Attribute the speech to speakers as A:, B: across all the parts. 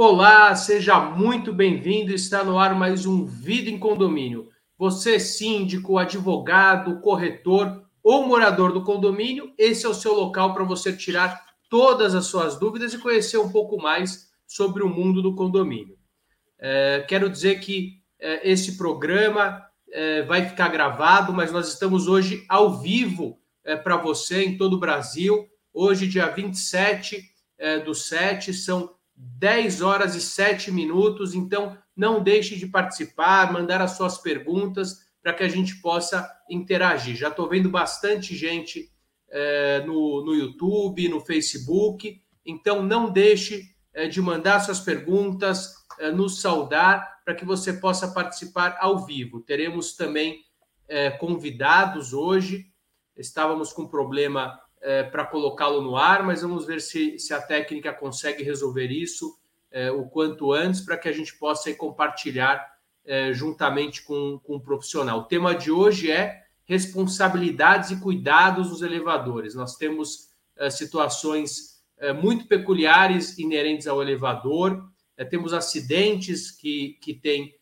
A: Olá, seja muito bem-vindo. Está no ar mais um Vida em Condomínio. Você, síndico, advogado, corretor ou morador do condomínio, esse é o seu local para você tirar todas as suas dúvidas e conhecer um pouco mais sobre o mundo do condomínio. É, quero dizer que é, esse programa é, vai ficar gravado, mas nós estamos hoje ao vivo é, para você em todo o Brasil. Hoje, dia 27 é, do 7, são 10 horas e 7 minutos. Então, não deixe de participar, mandar as suas perguntas para que a gente possa interagir. Já estou vendo bastante gente é, no, no YouTube, no Facebook. Então, não deixe é, de mandar suas perguntas, é, nos saudar, para que você possa participar ao vivo. Teremos também é, convidados hoje. Estávamos com problema é, para colocá-lo no ar, mas vamos ver se, se a técnica consegue resolver isso é, o quanto antes para que a gente possa compartilhar é, juntamente com, com o profissional. O tema de hoje é responsabilidades e cuidados nos elevadores. Nós temos é, situações é, muito peculiares inerentes ao elevador, é, temos acidentes que, que têm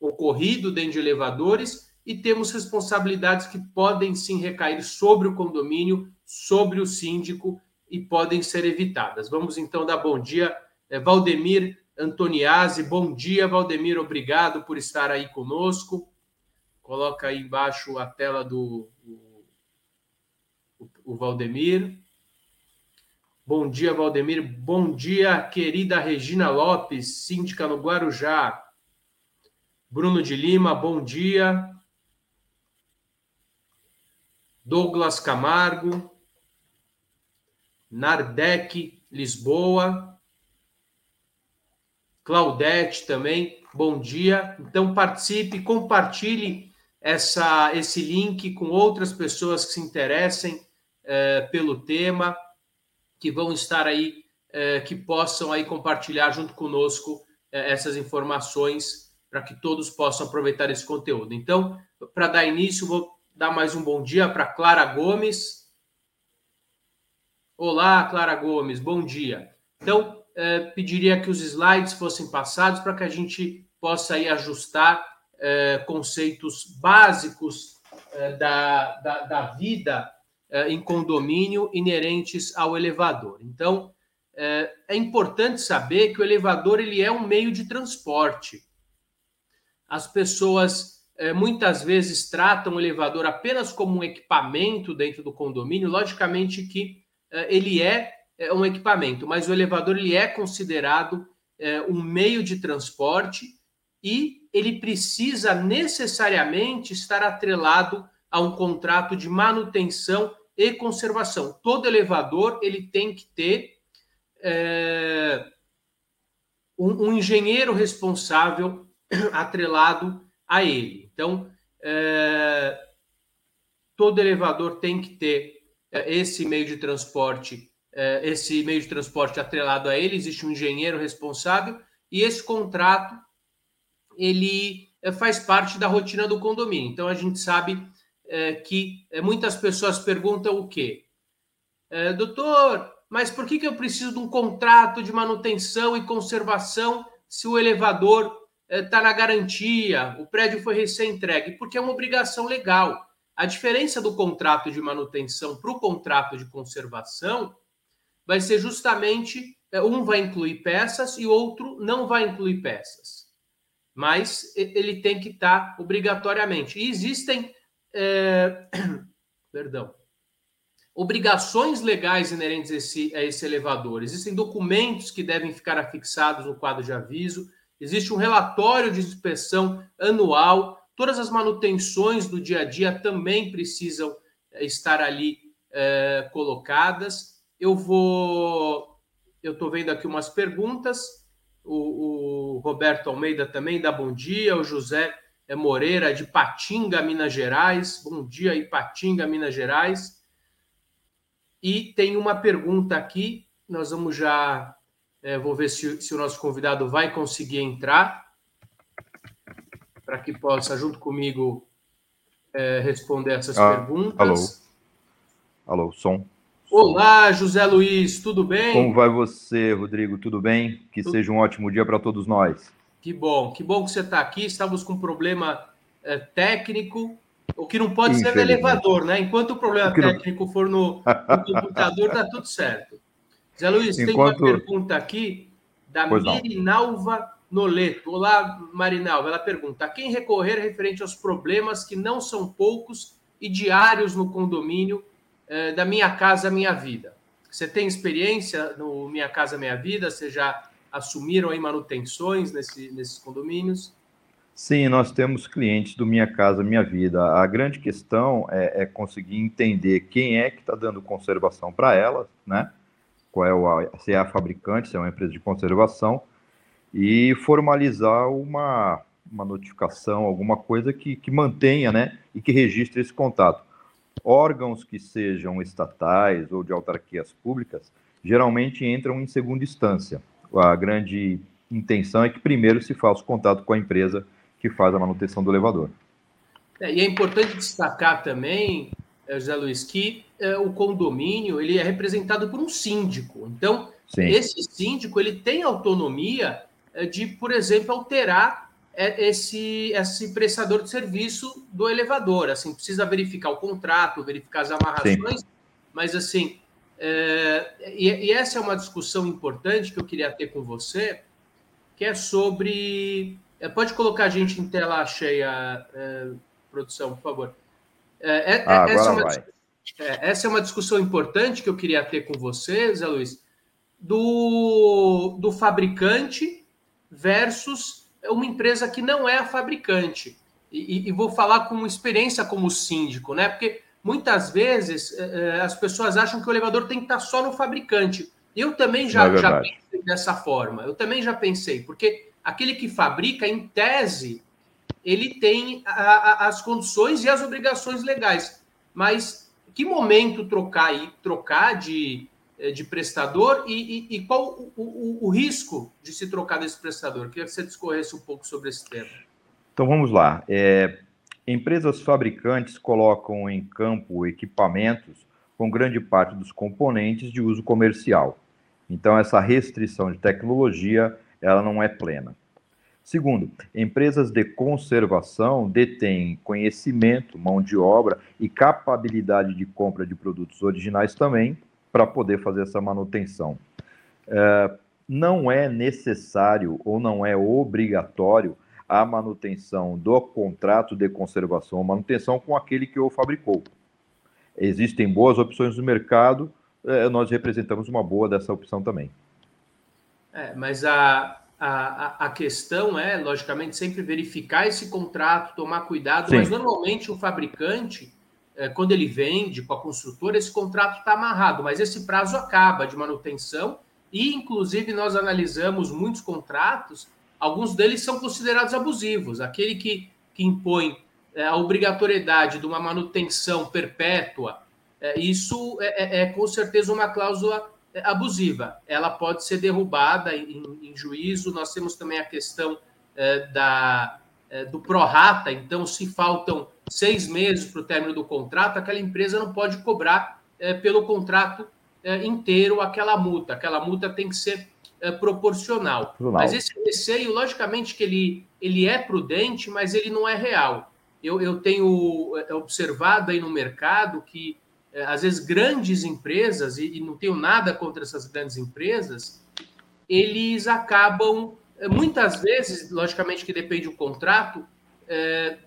A: ocorrido dentro de elevadores e temos responsabilidades que podem sim recair sobre o condomínio, sobre o síndico e podem ser evitadas. Vamos então dar bom dia, é, Valdemir Antoniazzi. Bom dia, Valdemir, obrigado por estar aí conosco. Coloca aí embaixo a tela do o, o Valdemir. Bom dia, Valdemir. Bom dia, querida Regina Lopes, síndica no Guarujá. Bruno de Lima, bom dia. Douglas Camargo, Nardec Lisboa, Claudete também, bom dia. Então participe, compartilhe essa, esse link com outras pessoas que se interessem é, pelo tema, que vão estar aí, é, que possam aí compartilhar junto conosco é, essas informações para que todos possam aproveitar esse conteúdo. Então, para dar início, vou dar mais um bom dia para Clara Gomes. Olá, Clara Gomes, bom dia. Então, eh, pediria que os slides fossem passados para que a gente possa aí ajustar eh, conceitos básicos eh, da, da, da, vida em condomínio inerentes ao elevador. Então, é importante saber que o elevador ele é um meio de transporte. As pessoas é, muitas vezes tratam o elevador apenas como um equipamento dentro do condomínio, logicamente que é, ele é, é, um equipamento, mas o elevador ele é considerado um meio de transporte e ele precisa necessariamente estar atrelado a um contrato de manutenção e conservação. Todo elevador ele tem que ter um, um engenheiro responsável atrelado a ele. Então, é, todo elevador tem que ter é, esse meio de transporte, é, esse meio de transporte atrelado a ele, existe um engenheiro responsável, e esse contrato ele é, faz parte da rotina do condomínio. Então, a gente sabe é, que é, muitas pessoas perguntam o quê? doutor, mas por que, que eu preciso de um contrato de manutenção e conservação se o elevador está eh, na garantia, o prédio foi recém-entregue, porque é uma obrigação legal. A diferença do contrato de manutenção para o contrato de conservação vai ser justamente eh, um vai incluir peças e outro não vai incluir peças. Mas ele tem que estar tá obrigatoriamente. E existem, é... perdão, obrigações legais inerentes a esse, a esse elevador. Existem documentos que devem ficar afixados no quadro de aviso existe um relatório de inspeção anual, todas as manutenções do dia a dia também precisam eh, estar ali é, colocadas. Eu vou. Eu estou vendo aqui umas perguntas. O, o, Roberto Almeida também dá bom dia. O José Moreira, de Patinga, Minas Gerais. Bom dia, Ipatinga, Minas Gerais. E tem uma pergunta aqui, nós vamos já é, vou ver se, se o nosso convidado vai conseguir entrar para que possa, junto comigo, é, responder essas ah, perguntas.
B: Alô. Alô, som.
A: Olá, José Luiz, tudo bem?
B: Como vai você, Rodrigo? Tudo bem? Que tudo... seja um ótimo dia para todos nós.
A: Que bom, que bom que você está aqui. Estamos com um problema é, técnico, o que não pode ser no elevador, né? Enquanto o problema o técnico não... for no, no computador, está tudo certo. Zé Luiz, Enquanto... tem uma pergunta aqui da pois Mirinalva Noleto. Olá, Marinalva. Ela pergunta: a quem recorrer referente aos problemas que não são poucos e diários no condomínio eh, da Minha Casa Minha Vida? Você tem experiência no Minha Casa Minha Vida? Você já assumiram aí manutenções nesse, nesses condomínios?
B: Sim, nós temos clientes do Minha Casa Minha Vida. A grande questão é, é conseguir entender quem é que está dando conservação para elas, né? Qual é o, se é a fabricante, se é uma empresa de conservação, e formalizar uma, uma notificação, alguma coisa que, que mantenha, né? E que registre esse contato. Órgãos que sejam estatais ou de autarquias públicas geralmente entram em segunda instância a grande intenção é que primeiro se faça o contato com a empresa que faz a manutenção do elevador.
A: É, e é importante destacar também, José Luiz, que é, o condomínio ele é representado por um síndico. Então, Sim. esse síndico ele tem autonomia é, de, por exemplo, alterar esse, esse prestador de serviço do elevador. Assim, precisa verificar o contrato, verificar as amarrações, Sim. mas assim, é, e, e, essa é uma discussão importante que eu queria ter com você, que é sobre. É, pode colocar a gente em tela cheia, é, produção, por favor. É, é, ah, essa, é uma, essa, é uma, discussão importante que eu queria ter com você, Zé Luiz, do, do fabricante versus uma empresa que não é a fabricante. E, e, vou falar com experiência como síndico, né? Porque muitas vezes eh, as pessoas acham que o elevador tem que estar só no fabricante. Eu também já, é já pensei dessa forma. Eu também já pensei, porque aquele que fabrica, em tese, ele tem a, a, as condições e as obrigações legais. Mas que momento trocar aí, trocar de, eh, de prestador e, e, e qual o, o, o, risco de se trocar desse prestador? Queria que você discorresse um pouco sobre esse tema.
B: Então vamos lá. É, Empresas fabricantes colocam em campo equipamentos com grande parte dos componentes de uso comercial. Então, essa restrição de tecnologia ela não é plena. Segundo, empresas de conservação detêm conhecimento, mão de obra e capacidade de compra de produtos originais também para poder fazer essa manutenção. É, não é necessário ou não é obrigatório a manutenção do contrato de conservação ou manutenção com aquele que o fabricou. Existem boas opções no mercado, eh, nós representamos uma boa dessa opção também.
A: É, mas a, a, a questão é, logicamente, sempre verificar esse contrato, tomar cuidado, Sim. mas normalmente o fabricante, é, quando ele vende com a construtora, esse contrato está amarrado, mas esse prazo acaba de manutenção e, inclusive, nós analisamos muitos contratos alguns deles são considerados abusivos. Aquele que, que impõe é, a obrigatoriedade de uma manutenção perpétua, é, isso é, é, com certeza uma cláusula abusiva. Ela pode ser derrubada em, em juízo. Nós temos também a questão é, da, do prorata. Então, se faltam seis meses para o término do contrato, aquela empresa não pode cobrar pelo contrato inteiro aquela multa. Aquela multa tem que ser proporcional. Mas esse receio, logicamente que ele, ele é prudente, mas ele não é real. Eu, eu tenho observado aí no mercado que, às vezes, grandes empresas, e, e não tenho nada contra essas grandes empresas, eles acabam, é, muitas vezes, logicamente que depende do contrato, é,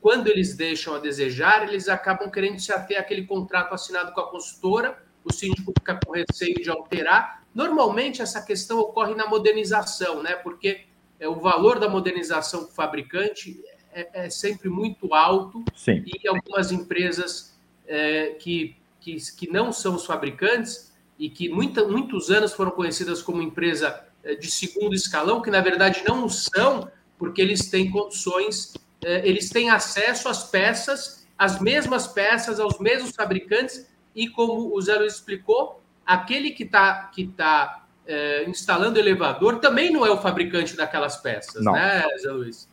A: quando eles deixam a desejar, eles acabam querendo se ater àquele contrato assinado com a consultora, o síndico fica com receio de alterar, Normalmente essa questão ocorre na modernização, né? Porque é, o valor da modernização do fabricante é, é sempre muito alto Sim. e algumas empresas é, que, que, que não são os fabricantes e que muita, muitos anos foram conhecidas como empresa é, de segundo escalão, que na verdade não são, porque eles têm condições, é, eles têm acesso às peças, às mesmas peças, aos mesmos fabricantes, e como o Zé Luiz explicou, aquele que está que tá, é, instalando elevador também não é o fabricante daquelas peças, não. né, Zé Luiz?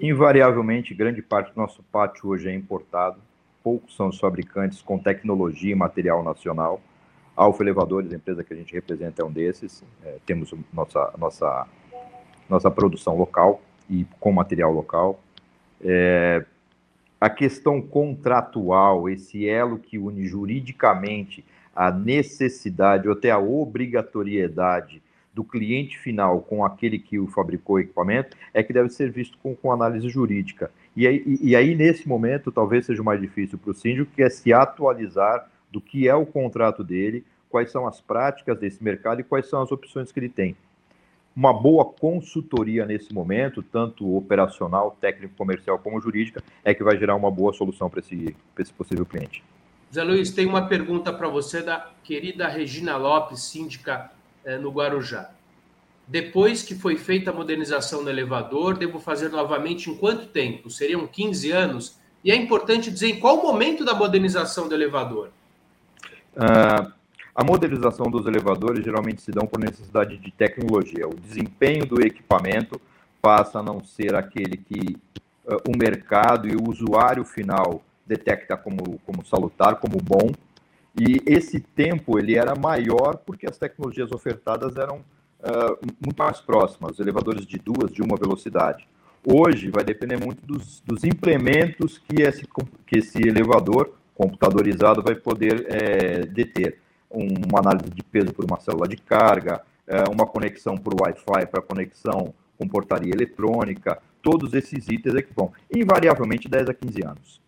B: Invariavelmente, grande parte do nosso pátio hoje é importado. Poucos são os fabricantes com tecnologia e material nacional. Alfa Elevadores, a empresa que a gente representa, é um desses. É, temos nossa, nossa, nossa produção local e com material local. É, a questão contratual, esse elo que une juridicamente a necessidade ou até a obrigatoriedade do cliente final com aquele que o fabricou o equipamento é que deve ser visto com, com análise jurídica. E aí, e, aí, nesse momento, talvez seja mais difícil para o síndico, que é se atualizar do que é o contrato dele, quais são as práticas desse mercado e quais são as opções que ele tem. Uma boa consultoria nesse momento, tanto operacional, técnico, comercial como jurídica, é que vai gerar uma boa solução para esse, esse possível cliente.
A: Zé Luiz, tem uma pergunta para você da querida Regina Lopes, síndica eh, no Guarujá. Depois que foi feita a modernização do elevador, devo fazer novamente em quanto tempo? Seriam 15 anos? E é importante dizer em qual momento da modernização do elevador.
B: Uh, a modernização dos elevadores geralmente se dão por necessidade de tecnologia. O desempenho do equipamento passa a não ser aquele que uh, o mercado e o usuário final detecta como, como salutar, como bom. E esse tempo ele era maior porque as tecnologias ofertadas eram uh, muito mais próximas, os elevadores de duas, de uma velocidade. Hoje vai depender muito dos, dos implementos que esse, que esse elevador computadorizado vai poder é, deter uma análise de peso por uma célula de carga, é, uma conexão por Wi-Fi para conexão com portaria eletrônica, todos esses itens é que vão, invariavelmente 10 a 15 anos.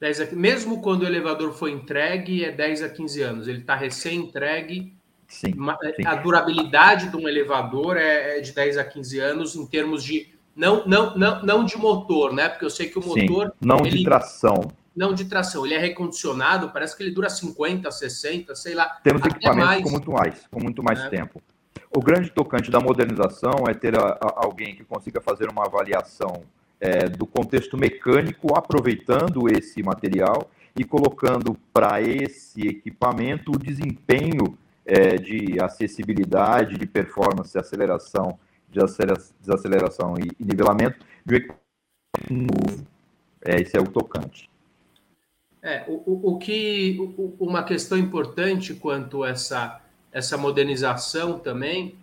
A: 10 a, mesmo quando o elevador foi entregue, é 10 a 15 anos. Ele está recém-entregue. Sim, sim, A durabilidade de um elevador é, é, de 10 a 15 anos em termos de. Não, não, não, não de motor, né? Porque eu sei que o motor. Sim,
B: não ele, de tração
A: não de tração, ele é recondicionado, parece que ele dura 50, 60, sei lá.
B: Temos equipamentos mais. com muito mais, com muito mais é. tempo. O grande tocante da modernização é ter a, a, alguém que consiga fazer uma avaliação é, do contexto mecânico, aproveitando esse material e colocando para esse equipamento o desempenho é, de acessibilidade, de performance, de aceleração, de desaceleração e, e nivelamento de um equipamento novo. É, esse é o tocante.
A: É, o, o que o, uma questão importante quanto a essa, essa modernização também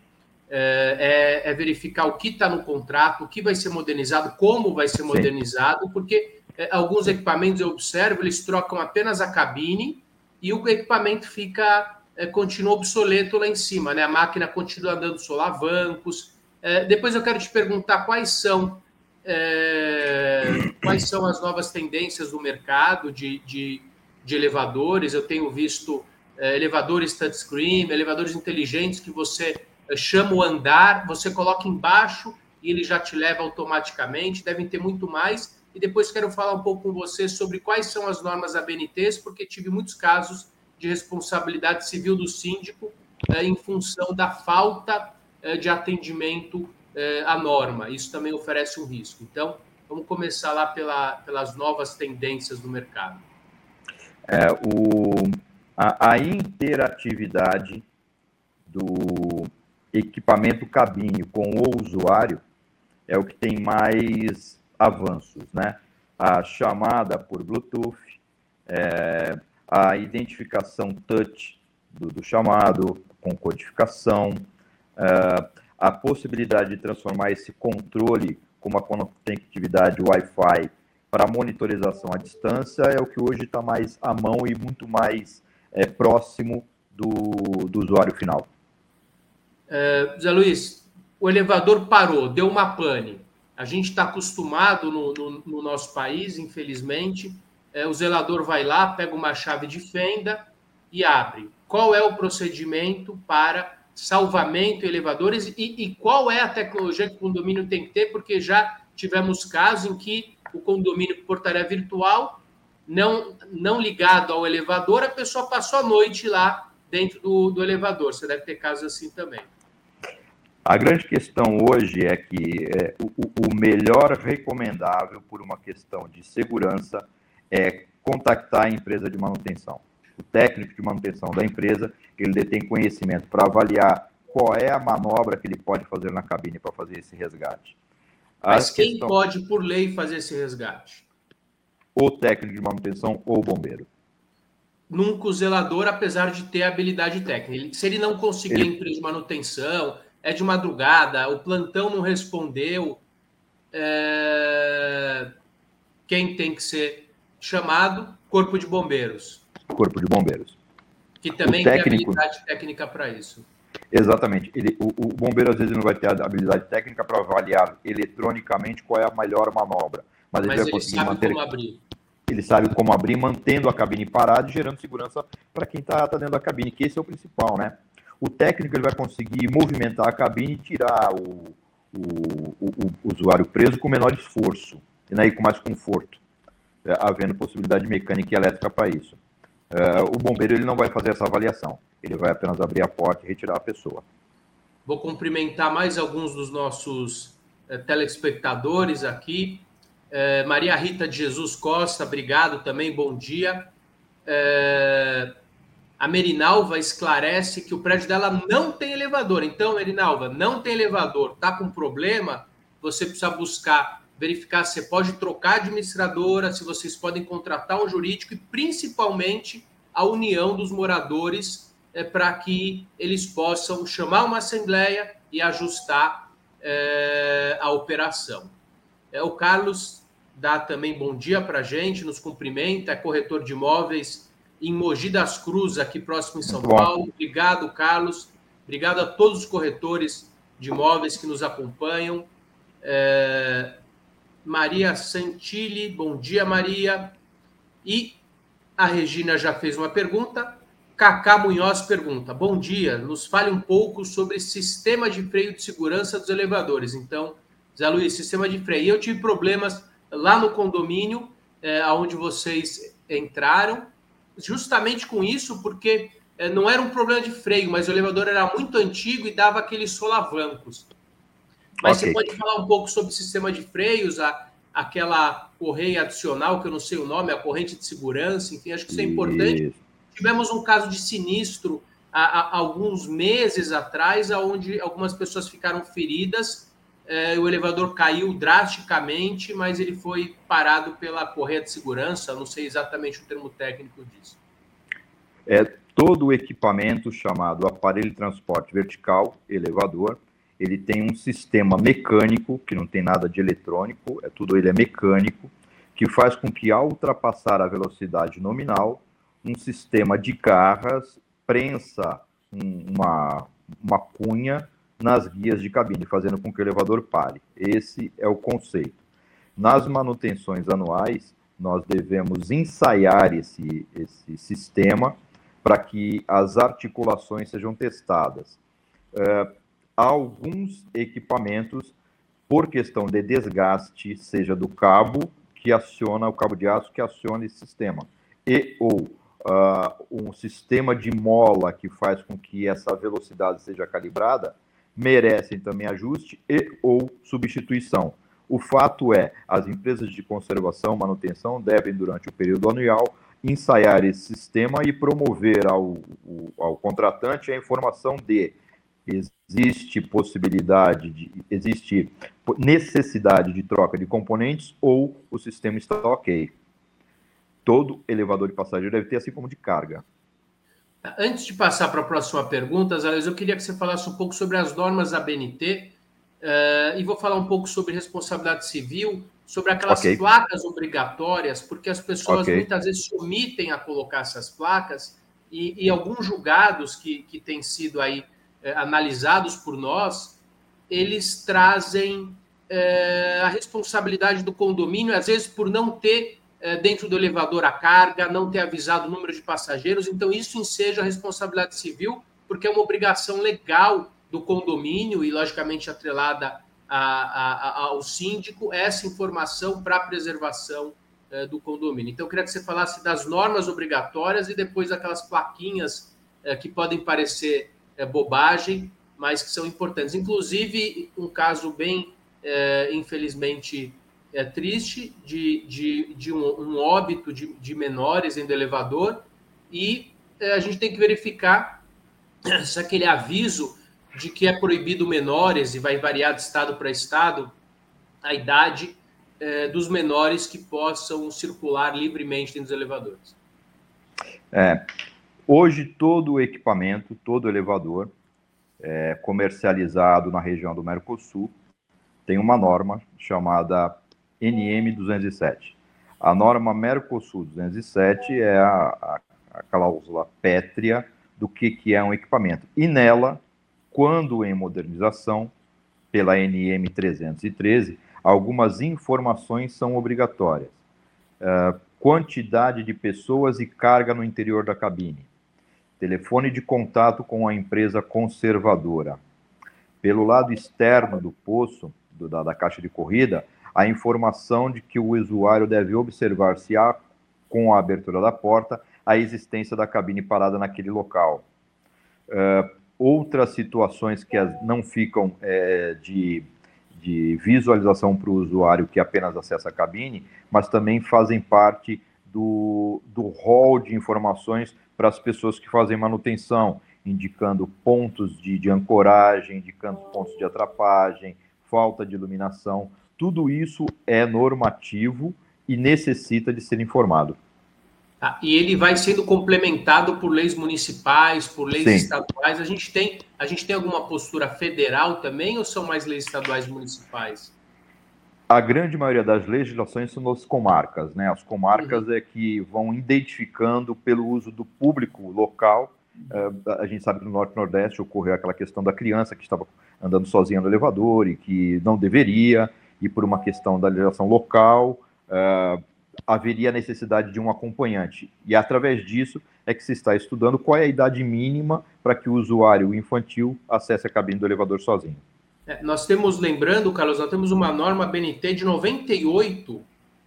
A: é, é, é verificar o que está no contrato, o que vai ser modernizado, como vai ser modernizado, Sim. porque é, alguns equipamentos eu observo, eles trocam apenas a cabine e o equipamento fica é, continua obsoleto lá em cima, né? A máquina continua dando solavancos. É, depois eu quero te perguntar quais são é, quais são as novas tendências do mercado de, de, de elevadores. Eu tenho visto é, elevadores touchscreen, elevadores inteligentes que você é, chama o andar, você coloca embaixo e ele já te leva automaticamente. Devem ter muito mais. E depois quero falar um pouco com você sobre quais são as normas ABNTs, porque tive muitos casos de responsabilidade civil do síndico é, em função da falta é, de atendimento é, a norma. Isso também oferece um risco. Então, vamos começar lá pela, pelas novas tendências do mercado.
B: É, o, a, a interatividade do equipamento cabine com o usuário é o que tem mais avanços, né? A chamada por Bluetooth, é, a identificação touch do, do chamado com codificação, é, a possibilidade de transformar esse controle com uma conectividade Wi-Fi para monitorização à distância é o que hoje está mais à mão e muito mais é, próximo do, do usuário final.
A: É, Zé Luiz, o elevador parou, deu uma pane. A gente está acostumado no, no, no, nosso país, infelizmente. É, o zelador vai lá, pega uma chave de fenda e abre. Qual é o procedimento para salvamento, elevadores e, e, qual é a tecnologia que o condomínio tem que ter, porque já tivemos casos em que o condomínio portaria virtual, não, não ligado ao elevador, a pessoa passou a noite lá dentro do, do elevador. Você deve ter casos assim também.
B: A grande questão hoje é que é, o, o melhor recomendável por uma questão de segurança é contactar a empresa de manutenção o técnico de manutenção da empresa, ele detém conhecimento para avaliar qual é a manobra que ele pode fazer na cabine para fazer esse resgate.
A: Mas quem questão... pode, por lei, fazer esse resgate?
B: ou técnico de manutenção ou bombeiro.
A: Nunca o zelador, apesar de ter habilidade técnica. Se ele não conseguir ele... empresa de manutenção, é de madrugada, o plantão não respondeu, é... quem tem que ser chamado? Corpo de Bombeiros.
B: Corpo de Bombeiros.
A: Que também técnico... tem habilidade técnica para isso.
B: Exatamente. Ele, o, o, bombeiro às vezes não vai ter a habilidade técnica para avaliar eletronicamente qual é a melhor manobra, mas,
A: mas
B: ele vai
A: ele conseguir sabe manter. Como abrir.
B: Ele sabe como abrir, mantendo a cabine parada e gerando segurança para quem está tá dentro da cabine, que esse é o principal, né? O técnico ele vai conseguir movimentar a cabine e tirar o, o, o, o usuário preso com menor esforço né, e com mais conforto, havendo possibilidade mecânica e elétrica para isso. É, o bombeiro ele não vai fazer essa avaliação. Ele vai apenas abrir a porta e retirar a pessoa.
A: Vou cumprimentar mais alguns dos nossos eh, telespectadores aqui. Maria Rita de Jesus Costa, obrigado também, bom dia. A Merinalva esclarece que o prédio dela não tem elevador. Então, Merinalva, não tem elevador, tá com problema, você precisa buscar, verificar se você pode trocar administradora, se vocês podem contratar um jurídico e principalmente a união dos moradores é, para que eles possam chamar uma assembleia e ajustar é, a operação. É, o Carlos dá também bom dia para a gente, nos cumprimenta, é corretor de imóveis em Mogi das Cruzes, aqui próximo em São Muito Paulo. Bom. Obrigado, Carlos. Obrigado a todos os corretores de imóveis que nos acompanham. É, Maria Santilli, bom dia, Maria. E a Regina já fez uma pergunta. Cacá Munhoz pergunta: Bom dia, nos fale um pouco sobre sistema de freio de segurança dos elevadores. Então, Zé Luiz, sistema de freio. Eu tive problemas lá no condomínio, é, onde vocês entraram, justamente com isso, porque é, não era um problema de freio, mas o elevador era muito antigo e dava aqueles solavancos. Mas okay. você pode falar um pouco sobre o sistema de freios, a, aquela correia adicional, que eu não sei o nome, a corrente de segurança, enfim, acho que isso é importante. Isso Tivemos um caso de sinistro há, há alguns meses atrás, onde algumas pessoas ficaram feridas. É, o elevador caiu drasticamente, mas ele foi parado pela correia de segurança. Não sei exatamente o termo técnico disso.
B: É todo o equipamento chamado aparelho de transporte vertical, elevador, ele tem um sistema mecânico, que não tem nada de eletrônico, é tudo ele é mecânico, que faz com que ao ultrapassar a velocidade nominal, um sistema de garras prensa uma, uma cunha nas guias de cabine, fazendo com que o elevador pare. Esse é o conceito. Nas manutenções anuais, nós devemos ensaiar esse, esse sistema para que as articulações sejam testadas. Uh, alguns equipamentos, por questão de desgaste, seja do cabo que aciona, o cabo de aço que aciona esse sistema, e ou uh, um sistema de mola que faz com que essa velocidade seja calibrada, merecem também ajuste e ou substituição. O fato é, as empresas de conservação, manutenção devem, durante o período anual, ensaiar esse sistema e promover ao, ao contratante a informação de existe possibilidade de existe necessidade de troca de componentes ou o sistema está ok todo elevador de passageiro deve ter, assim como de carga.
A: Antes de passar para a próxima pergunta, Zales, eu queria que você falasse um pouco sobre as normas da BNT uh, e vou falar um pouco sobre responsabilidade civil, sobre aquelas okay. placas obrigatórias, porque as pessoas okay. muitas vezes se omitem a colocar essas placas e, e alguns julgados que, que têm sido aí uh, analisados por nós, eles trazem uh, a responsabilidade do condomínio, às vezes por não ter é, dentro do elevador a carga, não ter avisado o número de passageiros. Então, isso enseja a responsabilidade civil, porque é uma obrigação legal do condomínio e, logicamente, atrelada a, a, ao síndico, essa informação para a preservação é, do condomínio. Então, eu queria que você falasse das normas obrigatórias e depois aquelas plaquinhas é, que podem parecer é, bobagem, mas que são importantes. Inclusive, um caso bem, é, infelizmente, é, triste de, de, de um, um, óbito de, de menores dentro do elevador e é, a gente tem que verificar se aquele aviso de que é proibido menores e vai variar de estado para estado a idade é, dos menores que possam circular livremente dentro dos elevadores?
B: É, hoje, todo o equipamento, todo elevador é, comercializado na região do Mercosul tem uma norma chamada NM207. A norma Mercosul 207 é a, a, a cláusula pétrea do que, que é um equipamento. E nela, quando em modernização, pela NM 313, algumas informações são obrigatórias. Uh, quantidade de pessoas e carga no interior da cabine. Telefone de contato com a empresa conservadora. Pelo lado externo do poço, do, da, da caixa de corrida, a informação de que o usuário deve observar se há, com a abertura da porta, a existência da cabine parada naquele local. Uh, outras situações que não ficam é, de, de visualização para o usuário que apenas acessa a cabine, mas também fazem parte do, do hall de informações para as pessoas que fazem manutenção, indicando pontos de, de ancoragem, indicando pontos de atrapagem, falta de iluminação. Tudo isso é normativo e necessita de ser informado.
A: Ah, e ele vai sendo complementado por leis municipais, por leis Sim. estaduais. A gente tem, a gente tem alguma postura federal também ou são mais leis estaduais e municipais?
B: A grande maioria das legislações são das comarcas, né? As comarcas uhum. é que vão identificando pelo uso do público local. Uh, a gente sabe que no Norte e Nordeste ocorreu aquela questão da criança que estava andando sozinha no elevador e que não deveria, e por uma questão da legislação local, uh, haveria necessidade de um acompanhante. E através disso é que se está estudando qual é a idade mínima para que o usuário infantil acesse a cabine do elevador sozinho.
A: É, nós temos, lembrando, Carlos, nós temos uma norma BNT de 98,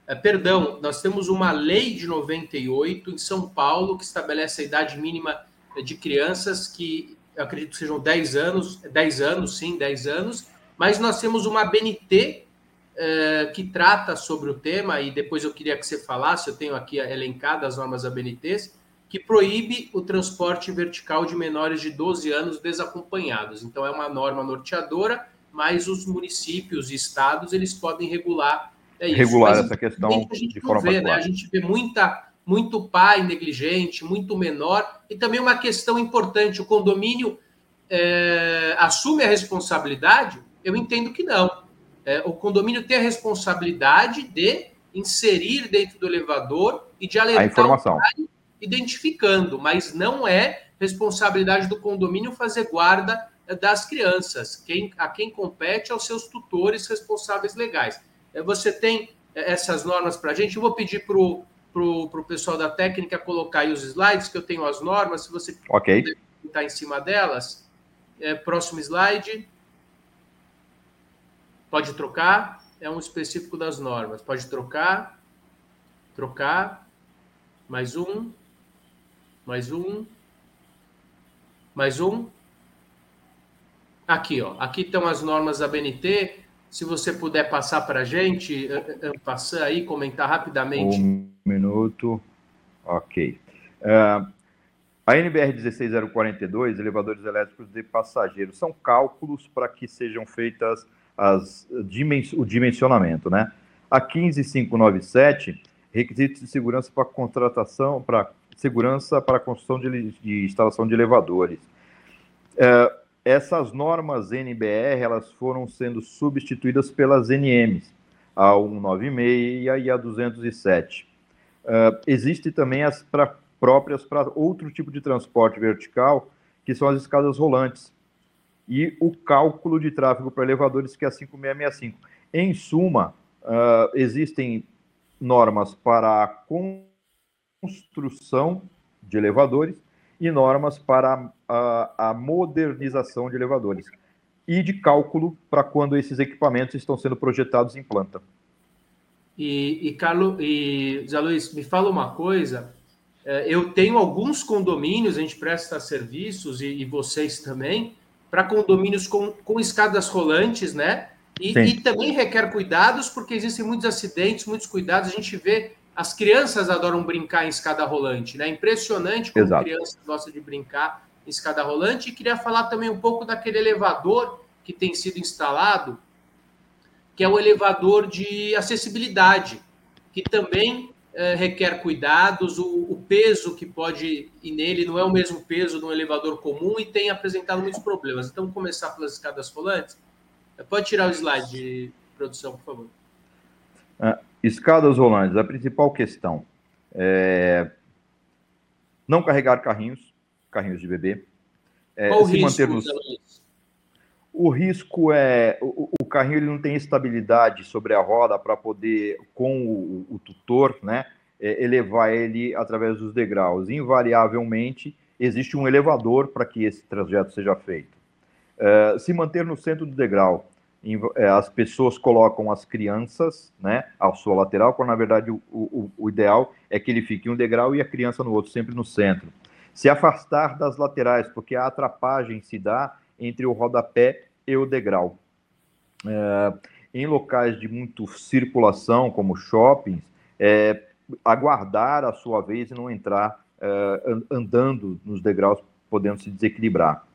A: é, perdão, nós temos uma lei de 98 em São Paulo que estabelece a idade mínima de crianças que eu acredito que sejam 10 anos, 10 anos, sim, 10 anos, mas nós temos uma BNT é, que trata sobre o tema, e depois eu queria que você falasse, eu tenho aqui elencadas as normas da BNTs, que proíbe o transporte vertical de menores de 12 anos desacompanhados. Então é uma norma norteadora, mas os municípios e estados eles podem regular
B: é isso. regular mas, essa questão
A: de forma vê, né? A gente vê muita muito pai negligente, muito menor, e também uma questão importante, o condomínio é, assume a responsabilidade? Eu entendo que não. É, o condomínio tem a responsabilidade de inserir dentro do elevador e de alertar
B: a informação. o
A: identificando, mas não é responsabilidade do condomínio fazer guarda é, das crianças. Quem, a quem compete aos seus tutores responsáveis legais. É, você tem é, essas normas para a gente. Eu vou pedir para o pro, pessoal da técnica colocar aí os slides, que eu tenho as normas, se você
B: okay.
A: está em cima delas. É, próximo slide. Pode trocar, é um específico das normas. Pode trocar, trocar, mais um, mais um, mais um. Aqui, ó. Aqui estão as normas da BNT. Se você puder passar para a gente, passar aí, comentar rapidamente.
B: Um minuto. Ok. Uh, a NBR 16042, elevadores elétricos de passageiros, são cálculos para que sejam feitas as, o dimensionamento, né? A 15597, requisitos de segurança para contratação, para segurança para a construção de, de instalação de elevadores. É, essas normas NBR, elas foram sendo substituídas pelas NMs, a 196 e a 207. É, existe também as pra, próprias para outro tipo de transporte vertical, que são as escadas rolantes, e o cálculo de tráfego para elevadores, que é a 5665. Em suma, uh, existem normas para a construção de elevadores e normas para a, a modernização de elevadores e de cálculo para quando esses equipamentos estão sendo projetados em planta.
A: E, e Carlos, e Zé Luiz, me fala uma coisa. É, eu tenho alguns condomínios, a gente presta serviços e, e vocês também, para condomínios com, com escadas rolantes, né? E, e, também requer cuidados, porque existem muitos acidentes, muitos cuidados. A gente vê, as crianças adoram brincar em escada rolante, né? Impressionante como Exato. crianças gostam de brincar em escada rolante. E queria falar também um pouco daquele elevador que tem sido instalado, que é o elevador de acessibilidade, que também é, requer cuidados, o, o, peso que pode ir nele não é o mesmo peso de um elevador comum e tem apresentado muitos problemas. Então, vamos começar pelas escadas rolantes. Pode tirar o slide de produção, por favor.
B: Uh, escadas rolantes, a principal questão é não carregar carrinhos, carrinhos de bebê.
A: É, Qual o risco, manter nos...
B: O risco é o, o, carrinho ele não tem estabilidade sobre a roda para poder, com o, o tutor, né, é, elevar ele através dos degraus. Invariavelmente existe um elevador para que esse trajeto seja feito. É, se manter no centro do degrau, é, as pessoas colocam as crianças né, ao sua lateral, quando na verdade o, o, o, ideal é que ele fique em um degrau e a criança no outro, sempre no centro. Se afastar das laterais, porque a atrapagem se dá entre o rodapé e o degrau. É, em locais de muito circulação, como shoppings, é, aguardar a sua vez e não entrar é, andando nos degraus, podendo se desequilibrar.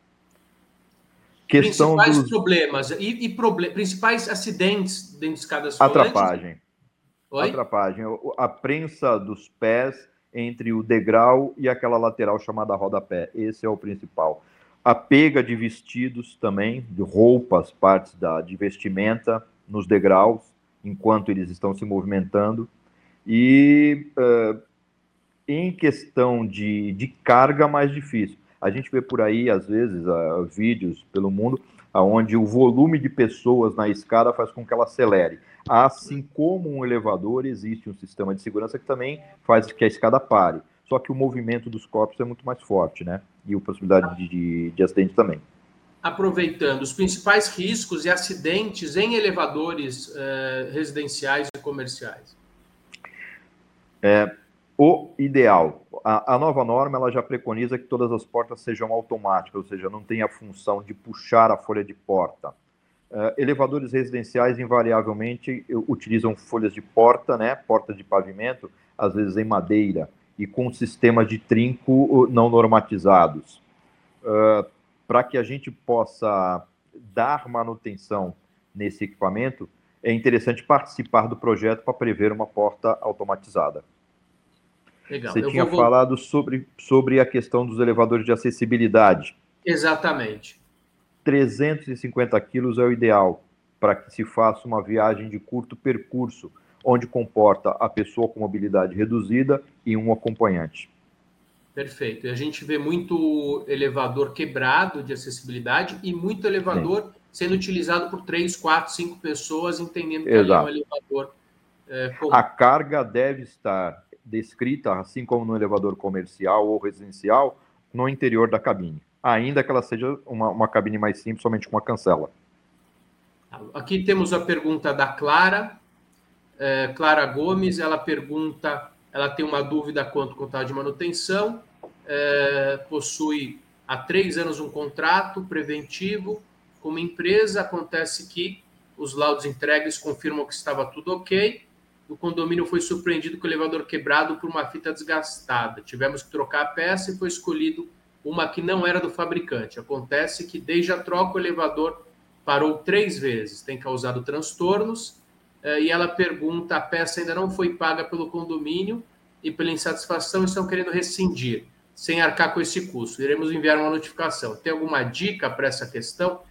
A: Questão principais dos... problemas e, e proble... principais acidentes dentro de escadas
B: Atrapagem. Oi? Atrapagem. A prensa dos pés entre o degrau e aquela lateral chamada rodapé. Esse é o principal. A pega de vestidos também, de roupas, partes da, de vestimenta nos degraus, enquanto eles estão se movimentando. E uh, em questão de, de carga, mais difícil a gente vê por aí, às vezes, uh, vídeos pelo mundo, onde o volume de pessoas na escada faz com que ela acelere. Assim como um elevador, existe um sistema de segurança que também faz que a escada pare. Só que o movimento dos corpos é muito mais forte, né? E a possibilidade de, de, de acidente também.
A: Aproveitando, os principais riscos e acidentes em elevadores eh, residenciais e comerciais.
B: É, o ideal. A, a, nova norma ela já preconiza que todas as portas sejam automáticas, ou seja, não tem a função de puxar a folha de porta. Uh, elevadores residenciais invariavelmente utilizam folhas de porta, né, porta de pavimento, às vezes em madeira e com sistemas de trinco não normatizados. Uh, Para que a gente possa dar manutenção nesse equipamento, é interessante participar do projeto para prever uma porta automatizada. Legal. Você eu tinha vou... falado sobre, sobre a questão dos elevadores de acessibilidade.
A: Exatamente.
B: 350 quilos é o ideal para que se faça uma viagem de curto percurso, onde comporta a pessoa com mobilidade reduzida e um acompanhante.
A: Perfeito. E a gente vê muito elevador quebrado de acessibilidade e muito elevador Sim. sendo utilizado por três, quatro, cinco pessoas, entendendo que é um elevador.
B: É, a carga deve estar descrita, assim como no elevador comercial ou residencial, no interior da cabine, ainda que ela seja uma, uma cabine mais simples, somente com uma cancela.
A: Aqui temos a pergunta da Clara, é, Clara Gomes, ela pergunta, ela tem uma dúvida quanto ao contrato de manutenção, é, possui há três anos um contrato preventivo com uma empresa, acontece que os laudos entregues confirmam que estava tudo ok, o condomínio foi surpreendido com o elevador quebrado por uma fita desgastada. Tivemos que trocar a peça e foi escolhido uma que não era do fabricante. Acontece que desde a troca o elevador parou três vezes, tem causado transtornos. Eh, e ela pergunta: a peça ainda não foi paga pelo condomínio e pela insatisfação estão querendo rescindir, sem arcar com esse custo. Iremos enviar uma notificação. Tem alguma dica para essa questão?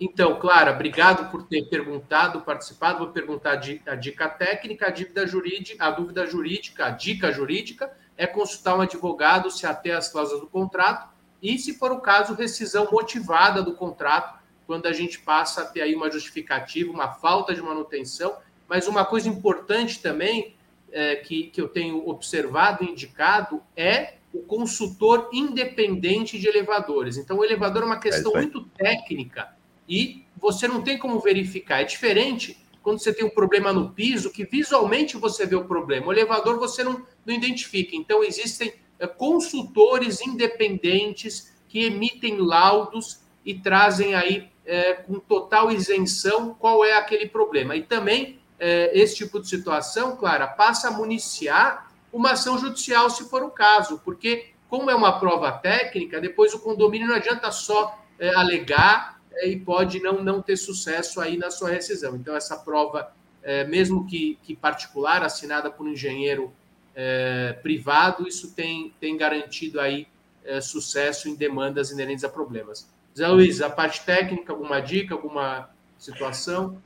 A: Então, Clara, obrigado por ter perguntado, participado. Vou perguntar a dica técnica, a dívida jurídica, a dúvida jurídica, a dica jurídica é consultar um advogado, se até as cláusulas do contrato e, se for o caso, rescisão motivada do contrato, quando a gente passa a ter aí uma justificativa, uma falta de manutenção. Mas uma coisa importante também é, que, que eu tenho observado e indicado é o consultor independente de elevadores. Então, o elevador é uma questão é muito técnica e você não tem como verificar. É diferente quando você tem um problema no piso, que visualmente você vê o problema. O elevador você não, não identifica. Então, existem é, consultores independentes que emitem laudos e trazem aí é, com total isenção qual é aquele problema. E também, é, esse tipo de situação, Clara, passa a municiar uma ação judicial, se for o caso, porque, como é uma prova técnica, depois o condomínio não adianta só é, alegar e pode não, não ter sucesso aí na sua rescisão. Então, essa prova, é, mesmo que, que particular, assinada por um engenheiro é, privado, isso tem, tem garantido aí é, sucesso em demandas inerentes a problemas. Zé Luiz, a parte técnica, alguma dica, alguma situação?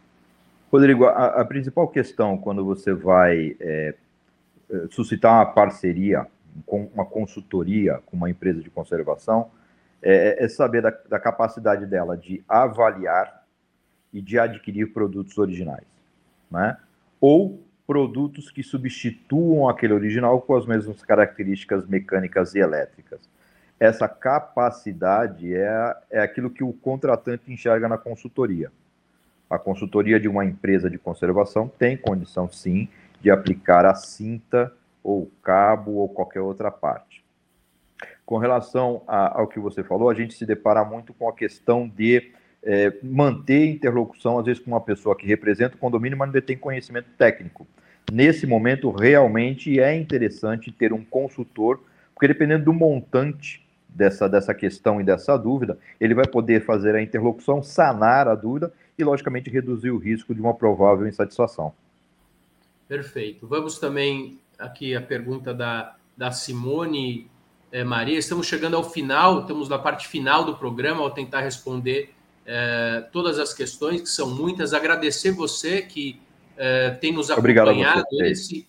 B: Rodrigo, a, a principal questão quando você vai é, é suscitar uma parceria, uma consultoria com uma empresa de conservação, é, é, é saber da, da, capacidade dela de avaliar e de adquirir produtos originais, né? Ou produtos que substituam aquele original com as mesmas características mecânicas e elétricas. Essa capacidade é, é aquilo que o contratante enxerga na consultoria. A consultoria de uma empresa de conservação tem condição, sim, de aplicar a cinta ou cabo ou qualquer outra parte. Com relação a, ao que você falou, a gente se depara muito com a questão de é, manter interlocução, às vezes, com uma pessoa que representa o condomínio, mas não tem conhecimento técnico. Nesse momento, realmente é interessante ter um consultor, porque dependendo do montante dessa, dessa questão e dessa dúvida, ele vai poder fazer a interlocução, sanar a dúvida e, logicamente, reduzir o risco de uma provável insatisfação.
A: Perfeito. Vamos também aqui a pergunta da, da Simone Maria. Estamos chegando ao final, estamos na parte final do programa, ao tentar responder é, todas as questões, que são muitas. Agradecer você que é, tem nos acompanhado esse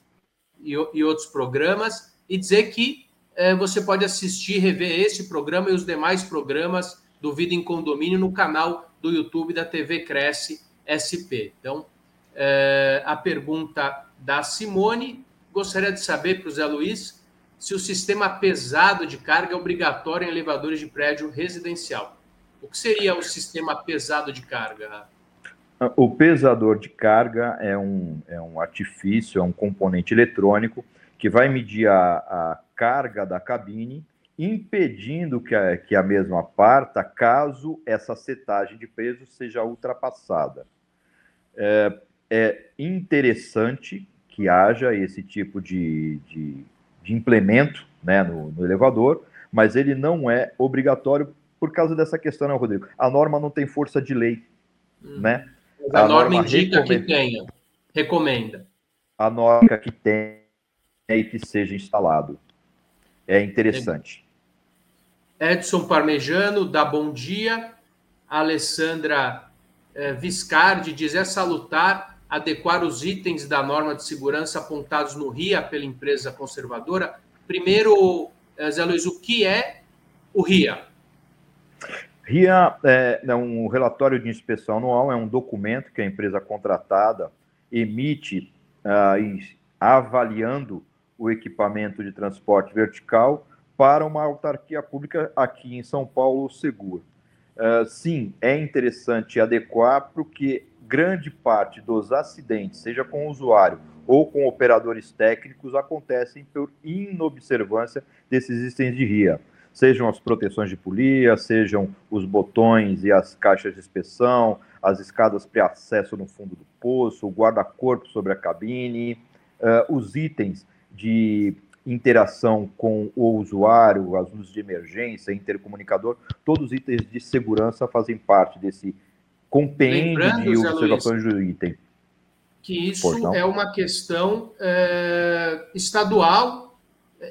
A: e, e, outros programas, e dizer que é, você pode assistir, rever esse programa e os demais programas do Vida em Condomínio no canal do YouTube da TV Cresce SP. Então, é, a pergunta da Simone, gostaria de saber para o Zé Luiz se o sistema pesado de carga é obrigatório em elevadores de prédio residencial. O que seria o sistema pesado de carga?
B: O pesador de carga é um, é um artifício, é um componente eletrônico que vai medir a, a carga da cabine, impedindo que a, que a mesma parta caso essa setagem de peso seja ultrapassada. É, é interessante que haja esse tipo de, de de implemento né, no, no, elevador, mas ele não é obrigatório por causa dessa questão, né, Rodrigo? A norma não tem força de lei, hum. né?
A: A, a, norma, norma indica recomenda, que tenha, recomenda.
B: A norma que tem e que seja instalado. É interessante.
A: Edson Parmejano dá bom dia. A Alessandra eh, Viscardi diz: é salutar adequar os itens da norma de segurança apontados no RIA pela empresa conservadora. Primeiro, eh, Zé Luiz, o que é o RIA?
B: RIA é, é um relatório de inspeção anual, é um documento que a empresa contratada emite uh, avaliando o equipamento de transporte vertical para uma autarquia pública aqui em São Paulo, Seguro. Uh, sim, é interessante adequar porque grande parte dos acidentes, seja com o usuário ou com operadores técnicos, acontecem por inobservância desses itens de RIA. Sejam as proteções de polia, sejam os botões e as caixas de inspeção, as escadas pré-acesso no fundo do poço, o guarda-corpo sobre a cabine, uh, os itens de interação com o usuário, as luzes de emergência, intercomunicador, todos os itens de segurança fazem parte desse compêndio de observações do item.
A: Que isso é uma questão é, estadual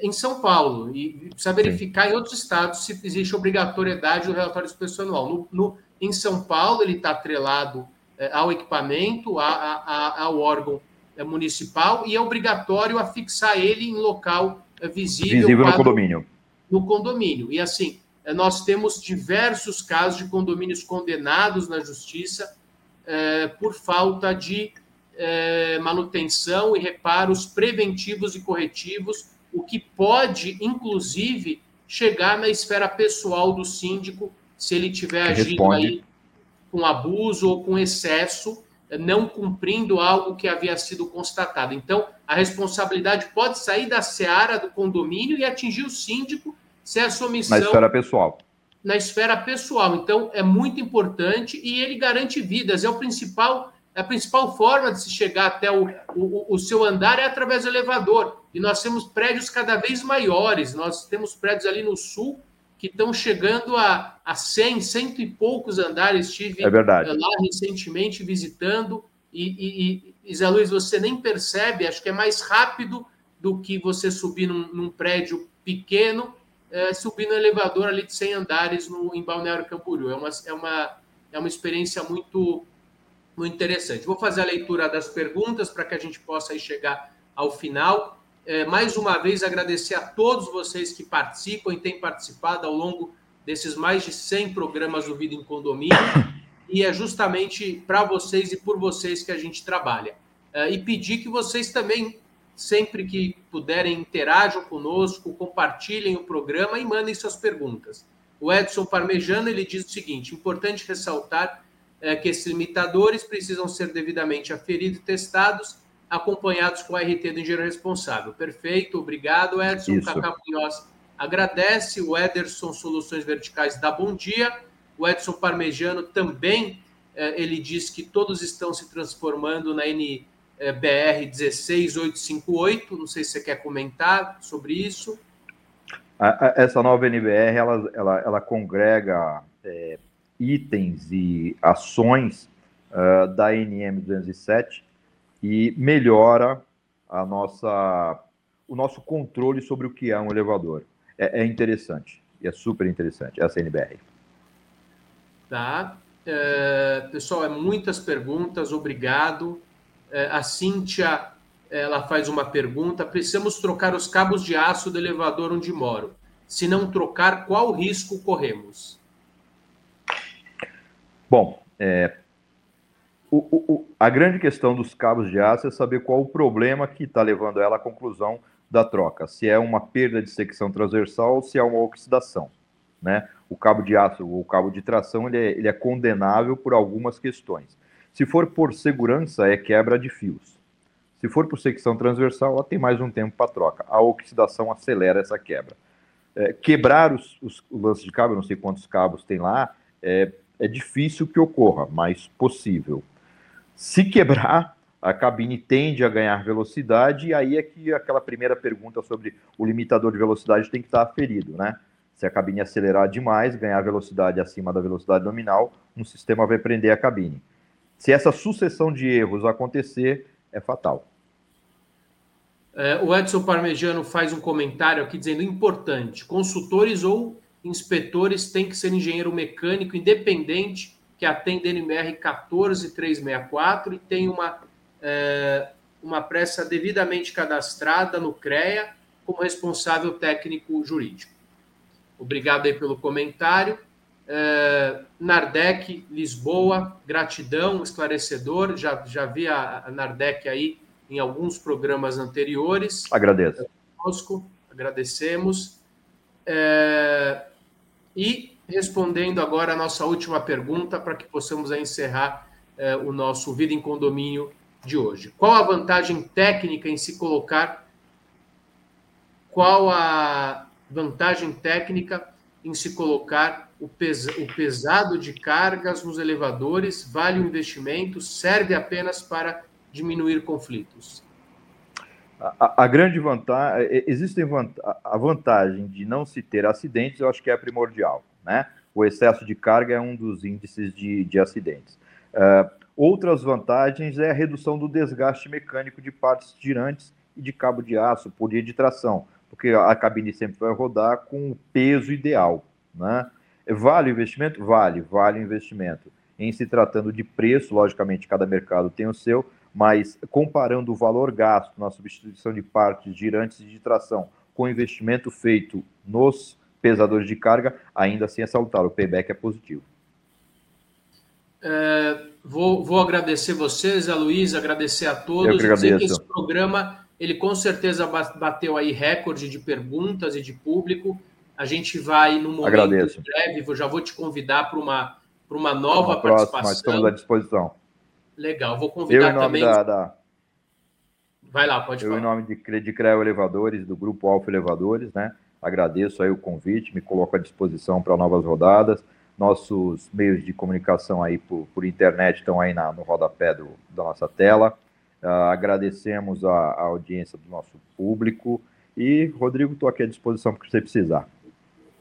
A: em São Paulo e precisa verificar Sim. em outros estados se existe obrigatoriedade do relatório inspecional. No, no, em São Paulo, ele está atrelado é, ao equipamento, a, a, ao órgão é, municipal e é obrigatório afixar ele em local é, visível.
B: Visível no condomínio.
A: No condomínio. E assim, nós temos diversos casos de condomínios condenados na justiça é, por falta de é, manutenção e reparos preventivos e corretivos, o que pode, inclusive, chegar na esfera pessoal do síndico, se ele estiver agindo aí com abuso ou com excesso, é, não cumprindo algo que havia sido constatado. Então, a responsabilidade pode sair da seara do condomínio e atingir o síndico se a sua missão.
B: Na esfera pessoal.
A: Na esfera pessoal. Então, é muito importante e ele garante vidas. É o principal. A principal forma de se chegar até o, o, o seu andar é através do elevador. E nós temos prédios cada vez maiores. Nós temos prédios ali no sul que estão chegando a, a 100, cento e poucos andares. Estive
B: é verdade.
A: lá recentemente visitando. E, e, e, Zé Luiz, você nem percebe, acho que é mais rápido do que você subir num, num prédio pequeno, é, subir no elevador ali de 100 andares no, em Balneário Camboriú. É uma, é uma, é uma experiência muito, muito interessante. Vou fazer a leitura das perguntas para que a gente possa chegar ao final. É, mais uma vez, agradecer a todos vocês que participam e têm participado ao longo desses mais de 100 programas do Vida em Condomínio. E é justamente para vocês e por vocês que a gente trabalha. É, e pedir que vocês também, sempre que puderem, interajam conosco, compartilhem o programa e mandem suas perguntas. O Edson Parmejano ele diz o seguinte: importante ressaltar é, que esses limitadores precisam ser devidamente aferidos e testados acompanhados com a RT do engenheiro responsável. Perfeito, obrigado, Edson. Isso. Cacá Munhoz agradece. O Ederson Soluções Verticais dá bom dia. O Edson Parmejano também, eh, ele diz que todos estão se transformando na NBR 16858. Não sei se você quer comentar sobre isso.
B: Essa nova NBR, ela, ela, ela congrega é, itens e ações uh, da NM 207 e melhora a nossa, o nosso controle sobre o que é um elevador. É, é interessante, é super interessante essa NBR.
A: Tá. É, pessoal, é muitas perguntas, obrigado. É, a Cíntia, ela faz uma pergunta: precisamos trocar os cabos de aço do elevador onde moro. Se não trocar, qual risco corremos?
B: Bom, é, o, o, a grande questão dos cabos de aço é saber qual o problema que está levando ela à conclusão da troca. Se é uma perda de secção transversal ou se é uma oxidação. Né? O cabo de aço ou o cabo de tração ele é, ele é condenável por algumas questões. Se for por segurança, é quebra de fios. Se for por secção transversal, ela tem mais um tempo para troca. A oxidação acelera essa quebra. É, quebrar os, os, o lance de cabo, eu não sei quantos cabos tem lá, é, é difícil que ocorra, mas possível. Se quebrar, a cabine tende a ganhar velocidade, e aí é que aquela primeira pergunta sobre o limitador de velocidade tem que estar aferido, né? Se a cabine acelerar demais, ganhar velocidade acima da velocidade nominal, um sistema vai prender a cabine. Se essa sucessão de erros acontecer, é fatal.
A: É, o Edson Parmegiano faz um comentário aqui dizendo importante: consultores ou inspetores têm que ser engenheiro mecânico independente que atende NMR 14364 e tem uma, é, uma pressa devidamente cadastrada no CREA como responsável técnico jurídico. Obrigado aí pelo comentário. É, Nardec, Lisboa, gratidão, esclarecedor. Já, já vi a, a Nardec aí em alguns programas anteriores.
B: Agradeço.
A: Conosco, agradecemos. É, e respondendo agora a nossa última pergunta para que possamos encerrar eh, o nosso Vida em Condomínio de hoje. Qual a vantagem técnica em se colocar? Qual a vantagem técnica em se colocar o, pes o pesado de cargas nos elevadores? Vale o investimento? Serve apenas para diminuir conflitos?
B: A, a, grande vantagem, existe a vantagem de não se ter acidentes, eu acho que é primordial né? O excesso de carga é um dos índices de, de acidentes. Uh, outras vantagens é a redução do desgaste mecânico de partes girantes e de cabo de aço por dia de tração, porque a cabine sempre vai rodar com o peso ideal, né? Vale o investimento? Vale, vale o investimento. Em se tratando de preço, logicamente, cada mercado tem o seu, mas comparando o valor gasto na substituição de partes girantes e de tração com o investimento feito nos pesadores de carga, ainda assim é salutar. O payback é positivo.
A: É, vou, vou agradecer vocês, a Luiz, agradecer a todos. Eu que agradeço. Que esse programa, ele com certeza bateu aí recorde de perguntas e de público. A gente vai, no momento
B: agradeço.
A: breve, já vou te convidar para uma, uma nova uma participação. Próxima,
B: estamos à disposição.
A: Legal, vou convidar
B: Eu,
A: também.
B: Da, da...
A: Vai lá, pode
B: Eu,
A: falar.
B: em nome de, de CREO Elevadores, do Grupo Alfa Elevadores, né? Agradeço aí o convite, me coloco à disposição para novas rodadas. Nossos meios de comunicação aí por, por internet estão aí na, no rodapé do, da nossa tela. Uh, agradecemos a, a, audiência do nosso público. E, Rodrigo, estou aqui à disposição para que você precisar.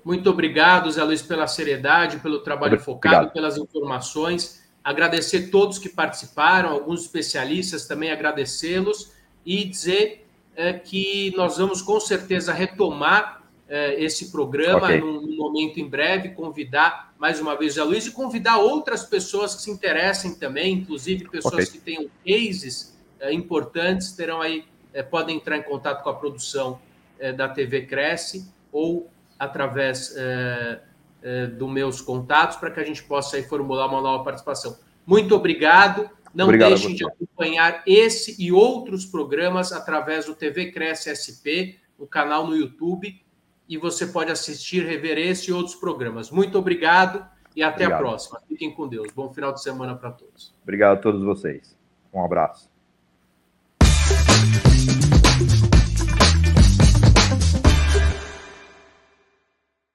A: Muito obrigado, Zé Luiz, pela seriedade, pelo trabalho obrigado. focado, pelas informações. Agradecer todos que participaram, alguns especialistas também agradecê-los e dizer é, que nós vamos com certeza retomar é, esse programa okay. num, num, momento em breve, convidar mais uma vez a Luiz e convidar outras pessoas que se interessem também, inclusive pessoas okay. que tenham cases importantes, terão aí, é, podem entrar em contato com a produção é, da TV Cresce ou através dos meus contatos para que a gente possa aí, formular uma nova participação. Muito obrigado. Não obrigado deixem de acompanhar esse e outros programas através do TV Cresce SP, o canal no YouTube, e você pode assistir, rever esse e outros programas. Muito obrigado e até obrigado. a próxima. Fiquem com Deus. Bom final de semana para todos.
B: Obrigado a todos vocês. Um abraço.